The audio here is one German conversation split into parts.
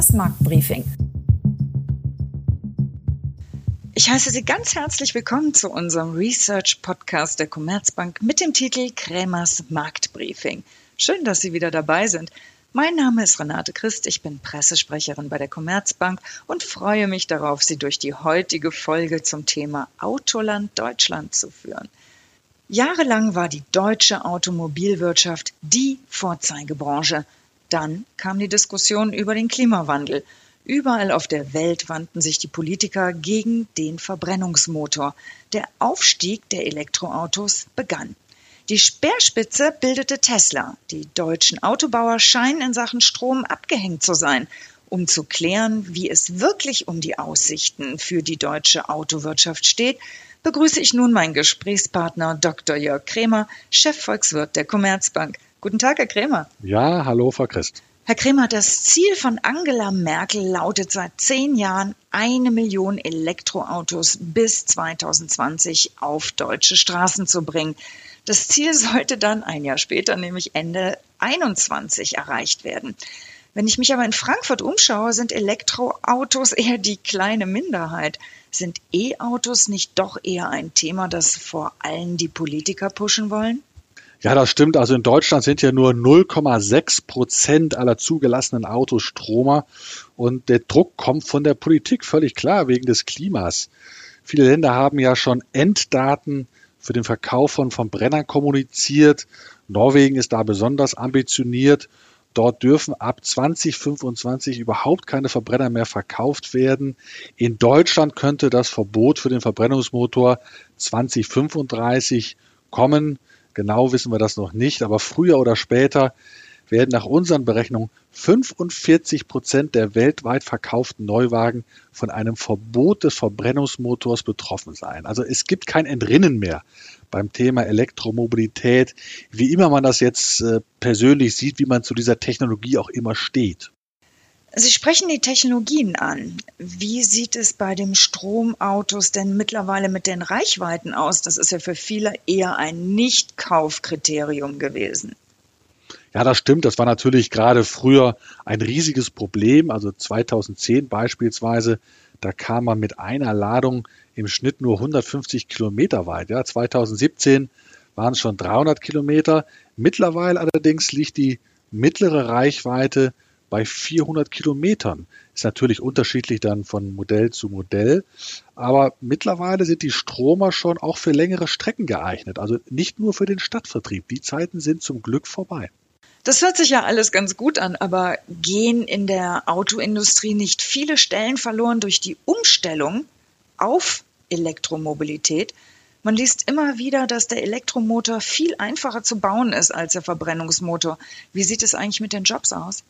Kremers Marktbriefing. Ich heiße Sie ganz herzlich willkommen zu unserem Research Podcast der Commerzbank mit dem Titel Kremers Marktbriefing. Schön, dass Sie wieder dabei sind. Mein Name ist Renate Christ, ich bin Pressesprecherin bei der Commerzbank und freue mich darauf, Sie durch die heutige Folge zum Thema Autoland Deutschland zu führen. Jahrelang war die deutsche Automobilwirtschaft die Vorzeigebranche. Dann kam die Diskussion über den Klimawandel. Überall auf der Welt wandten sich die Politiker gegen den Verbrennungsmotor. Der Aufstieg der Elektroautos begann. Die Speerspitze bildete Tesla. Die deutschen Autobauer scheinen in Sachen Strom abgehängt zu sein. Um zu klären, wie es wirklich um die Aussichten für die deutsche Autowirtschaft steht, begrüße ich nun meinen Gesprächspartner Dr. Jörg Kremer, Chefvolkswirt der Commerzbank. Guten Tag, Herr Kremer. Ja, hallo, Frau Christ. Herr Kremer, das Ziel von Angela Merkel lautet seit zehn Jahren, eine Million Elektroautos bis 2020 auf deutsche Straßen zu bringen. Das Ziel sollte dann ein Jahr später, nämlich Ende 21, erreicht werden. Wenn ich mich aber in Frankfurt umschaue, sind Elektroautos eher die kleine Minderheit. Sind E-Autos nicht doch eher ein Thema, das vor allem die Politiker pushen wollen? Ja, das stimmt. Also in Deutschland sind ja nur 0,6 Prozent aller zugelassenen Autos Stromer. Und der Druck kommt von der Politik, völlig klar, wegen des Klimas. Viele Länder haben ja schon Enddaten für den Verkauf von Verbrennern kommuniziert. Norwegen ist da besonders ambitioniert. Dort dürfen ab 2025 überhaupt keine Verbrenner mehr verkauft werden. In Deutschland könnte das Verbot für den Verbrennungsmotor 2035 kommen. Genau wissen wir das noch nicht, aber früher oder später werden nach unseren Berechnungen 45 Prozent der weltweit verkauften Neuwagen von einem Verbot des Verbrennungsmotors betroffen sein. Also es gibt kein Entrinnen mehr beim Thema Elektromobilität, wie immer man das jetzt äh, persönlich sieht, wie man zu dieser Technologie auch immer steht. Sie sprechen die Technologien an. Wie sieht es bei den Stromautos denn mittlerweile mit den Reichweiten aus? Das ist ja für viele eher ein Nicht-Kaufkriterium gewesen. Ja, das stimmt. Das war natürlich gerade früher ein riesiges Problem. Also 2010 beispielsweise, da kam man mit einer Ladung im Schnitt nur 150 Kilometer weit. Ja, 2017 waren es schon 300 Kilometer. Mittlerweile allerdings liegt die mittlere Reichweite bei 400 Kilometern. Ist natürlich unterschiedlich dann von Modell zu Modell. Aber mittlerweile sind die Stromer schon auch für längere Strecken geeignet. Also nicht nur für den Stadtvertrieb. Die Zeiten sind zum Glück vorbei. Das hört sich ja alles ganz gut an, aber gehen in der Autoindustrie nicht viele Stellen verloren durch die Umstellung auf Elektromobilität? Man liest immer wieder, dass der Elektromotor viel einfacher zu bauen ist als der Verbrennungsmotor. Wie sieht es eigentlich mit den Jobs aus?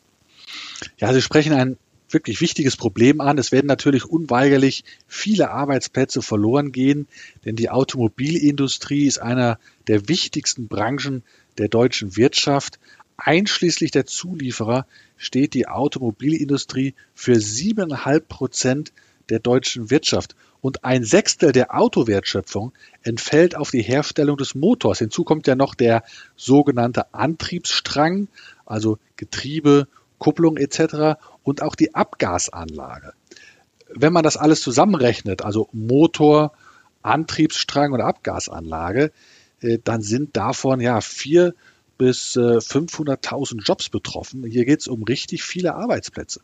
Ja, Sie sprechen ein wirklich wichtiges Problem an. Es werden natürlich unweigerlich viele Arbeitsplätze verloren gehen, denn die Automobilindustrie ist einer der wichtigsten Branchen der deutschen Wirtschaft. Einschließlich der Zulieferer steht die Automobilindustrie für siebeneinhalb Prozent der deutschen Wirtschaft. Und ein Sechstel der Autowertschöpfung entfällt auf die Herstellung des Motors. Hinzu kommt ja noch der sogenannte Antriebsstrang, also Getriebe, Kupplung etc. und auch die Abgasanlage. Wenn man das alles zusammenrechnet, also Motor, Antriebsstrang und Abgasanlage, äh, dann sind davon ja vier bis 500.000 äh, Jobs betroffen. Hier geht es um richtig viele Arbeitsplätze.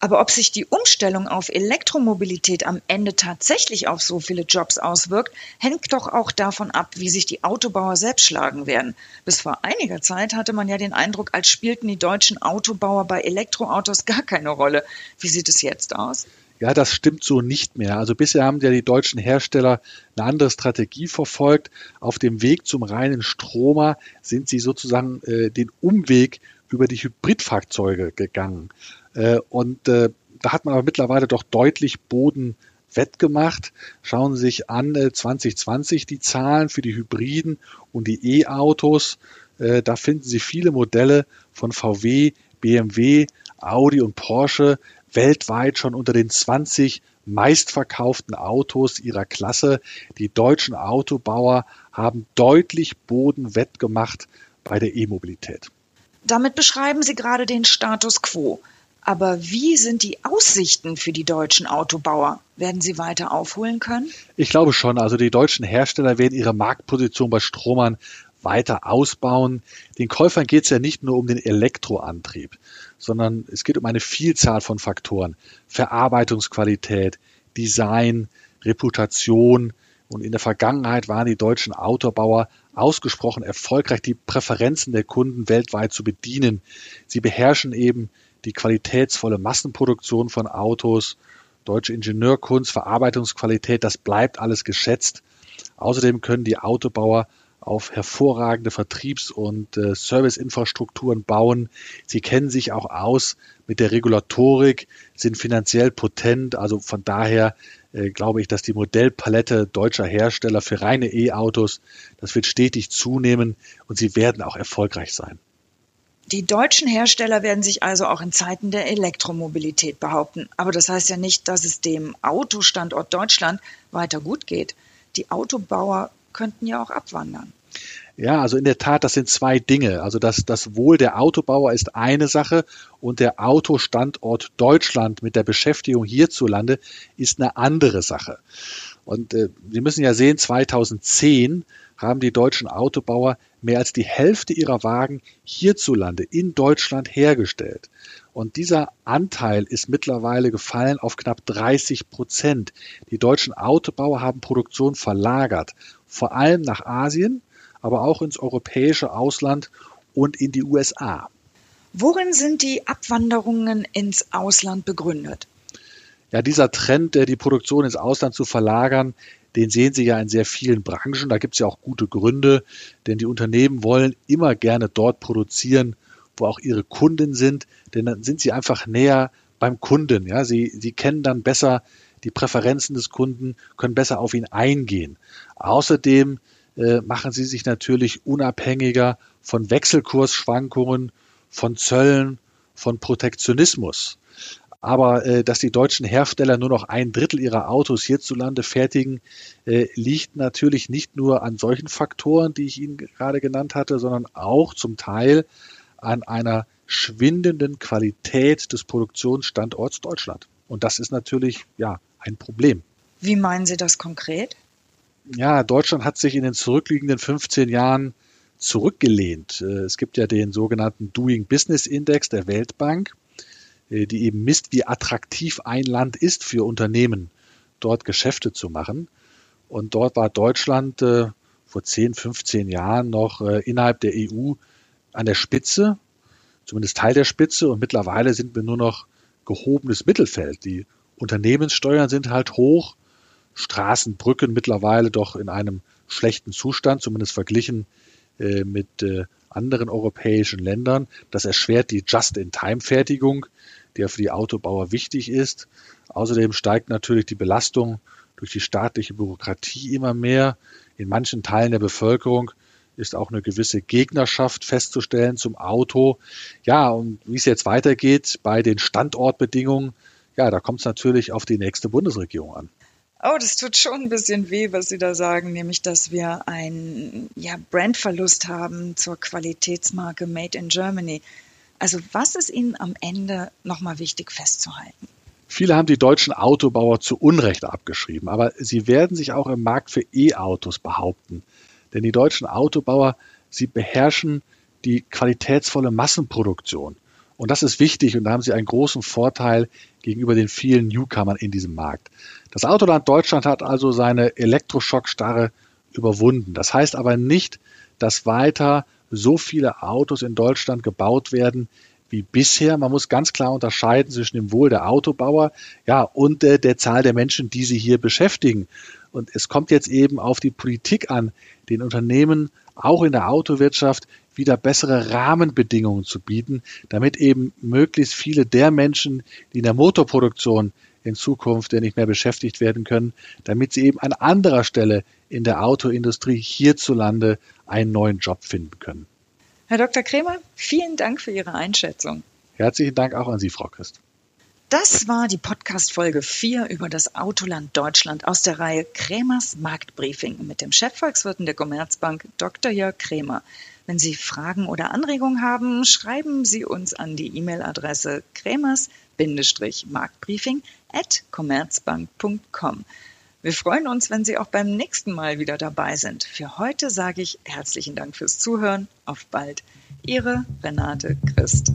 Aber ob sich die Umstellung auf Elektromobilität am Ende tatsächlich auf so viele Jobs auswirkt, hängt doch auch davon ab, wie sich die Autobauer selbst schlagen werden. Bis vor einiger Zeit hatte man ja den Eindruck, als spielten die deutschen Autobauer bei Elektroautos gar keine Rolle. Wie sieht es jetzt aus? Ja, das stimmt so nicht mehr. Also bisher haben ja die deutschen Hersteller eine andere Strategie verfolgt. Auf dem Weg zum reinen Stromer sind sie sozusagen äh, den Umweg über die Hybridfahrzeuge gegangen. Äh, und äh, da hat man aber mittlerweile doch deutlich Boden wettgemacht. Schauen Sie sich an äh, 2020 die Zahlen für die Hybriden und die E-Autos. Äh, da finden Sie viele Modelle von VW, BMW, Audi und Porsche, weltweit schon unter den 20 meistverkauften Autos ihrer Klasse. Die deutschen Autobauer haben deutlich Boden wettgemacht bei der E-Mobilität. Damit beschreiben Sie gerade den Status quo. Aber wie sind die Aussichten für die deutschen Autobauer? Werden sie weiter aufholen können? Ich glaube schon. Also die deutschen Hersteller werden ihre Marktposition bei Stromern weiter ausbauen. Den Käufern geht es ja nicht nur um den Elektroantrieb, sondern es geht um eine Vielzahl von Faktoren. Verarbeitungsqualität, Design, Reputation. Und in der Vergangenheit waren die deutschen Autobauer ausgesprochen erfolgreich, die Präferenzen der Kunden weltweit zu bedienen. Sie beherrschen eben die qualitätsvolle Massenproduktion von Autos, deutsche Ingenieurkunst, Verarbeitungsqualität, das bleibt alles geschätzt. Außerdem können die Autobauer auf hervorragende Vertriebs- und äh, Serviceinfrastrukturen bauen. Sie kennen sich auch aus mit der Regulatorik, sind finanziell potent. Also von daher äh, glaube ich, dass die Modellpalette deutscher Hersteller für reine E-Autos, das wird stetig zunehmen und sie werden auch erfolgreich sein. Die deutschen Hersteller werden sich also auch in Zeiten der Elektromobilität behaupten. Aber das heißt ja nicht, dass es dem Autostandort Deutschland weiter gut geht. Die Autobauer könnten ja auch abwandern. Ja, also in der Tat, das sind zwei Dinge. Also das, das Wohl der Autobauer ist eine Sache und der Autostandort Deutschland mit der Beschäftigung hierzulande ist eine andere Sache. Und äh, Sie müssen ja sehen, 2010 haben die deutschen Autobauer mehr als die Hälfte ihrer Wagen hierzulande in Deutschland hergestellt. Und dieser Anteil ist mittlerweile gefallen auf knapp 30 Prozent. Die deutschen Autobauer haben Produktion verlagert, vor allem nach Asien, aber auch ins europäische Ausland und in die USA. Worin sind die Abwanderungen ins Ausland begründet? Ja, dieser Trend, die Produktion ins Ausland zu verlagern, den sehen Sie ja in sehr vielen Branchen. Da gibt es ja auch gute Gründe, denn die Unternehmen wollen immer gerne dort produzieren, wo auch ihre Kunden sind, denn dann sind sie einfach näher beim Kunden. Ja, sie, sie kennen dann besser die Präferenzen des Kunden, können besser auf ihn eingehen. Außerdem äh, machen sie sich natürlich unabhängiger von Wechselkursschwankungen, von Zöllen, von Protektionismus. Aber äh, dass die deutschen Hersteller nur noch ein Drittel ihrer Autos hierzulande fertigen, äh, liegt natürlich nicht nur an solchen Faktoren, die ich Ihnen gerade genannt hatte, sondern auch zum Teil an einer schwindenden Qualität des Produktionsstandorts Deutschland. Und das ist natürlich ja ein Problem. Wie meinen Sie das konkret? ja, Deutschland hat sich in den zurückliegenden 15 Jahren zurückgelehnt. Äh, es gibt ja den sogenannten Doing Business Index der Weltbank, äh, die eben misst, wie attraktiv ein Land ist für Unternehmen, dort Geschäfte zu machen. Und dort war Deutschland äh, vor 10, 15 Jahren noch innerhalb der EU an der Spitze, zumindest Teil der Spitze. Und mittlerweile sind wir nur noch gehobenes Mittelfeld. Die Unternehmenssteuern sind halt hoch. Straßen, Brücken mittlerweile doch in einem schlechten Zustand, zumindest verglichen äh, mit äh, anderen europäischen Ländern. Das erschwert die Just-in-Time-Fertigung, die ja für die Autobauer wichtig ist. Außerdem steigt natürlich die Belastung durch die staatliche Bürokratie immer mehr. In manchen Teilen der Bevölkerung ist auch eine gewisse Gegnerschaft festzustellen zum Auto. Ja, und wie es jetzt weitergeht bei den Standortbedingungen, ja, da kommt es natürlich auf die nächste Bundesregierung an. Oh, das tut schon ein bisschen weh, was Sie da sagen, nämlich dass wir einen ja, Brandverlust haben zur Qualitätsmarke Made in Germany. Also was ist Ihnen am Ende nochmal wichtig festzuhalten? Viele haben die deutschen Autobauer zu Unrecht abgeschrieben, aber sie werden sich auch im Markt für E-Autos behaupten. Denn die deutschen Autobauer, sie beherrschen die qualitätsvolle Massenproduktion. Und das ist wichtig und da haben sie einen großen Vorteil gegenüber den vielen Newcomern in diesem Markt. Das Autoland Deutschland hat also seine Elektroschockstarre überwunden. Das heißt aber nicht, dass weiter so viele Autos in Deutschland gebaut werden wie bisher. Man muss ganz klar unterscheiden zwischen dem Wohl der Autobauer ja, und der, der Zahl der Menschen, die sie hier beschäftigen. Und es kommt jetzt eben auf die Politik an, den Unternehmen auch in der Autowirtschaft wieder bessere Rahmenbedingungen zu bieten, damit eben möglichst viele der Menschen, die in der Motorproduktion in Zukunft nicht mehr beschäftigt werden können, damit sie eben an anderer Stelle in der Autoindustrie hierzulande einen neuen Job finden können. Herr Dr. Kremer, vielen Dank für Ihre Einschätzung. Herzlichen Dank auch an Sie, Frau Christ. Das war die Podcast-Folge 4 über das Autoland Deutschland aus der Reihe Kremers Marktbriefing mit dem Chefvolkswirten der Commerzbank Dr. Jörg Kremer. Wenn Sie Fragen oder Anregungen haben, schreiben Sie uns an die E-Mail-Adresse kremers-marktbriefing at commerzbank.com. Wir freuen uns, wenn Sie auch beim nächsten Mal wieder dabei sind. Für heute sage ich herzlichen Dank fürs Zuhören. Auf bald. Ihre Renate Christ.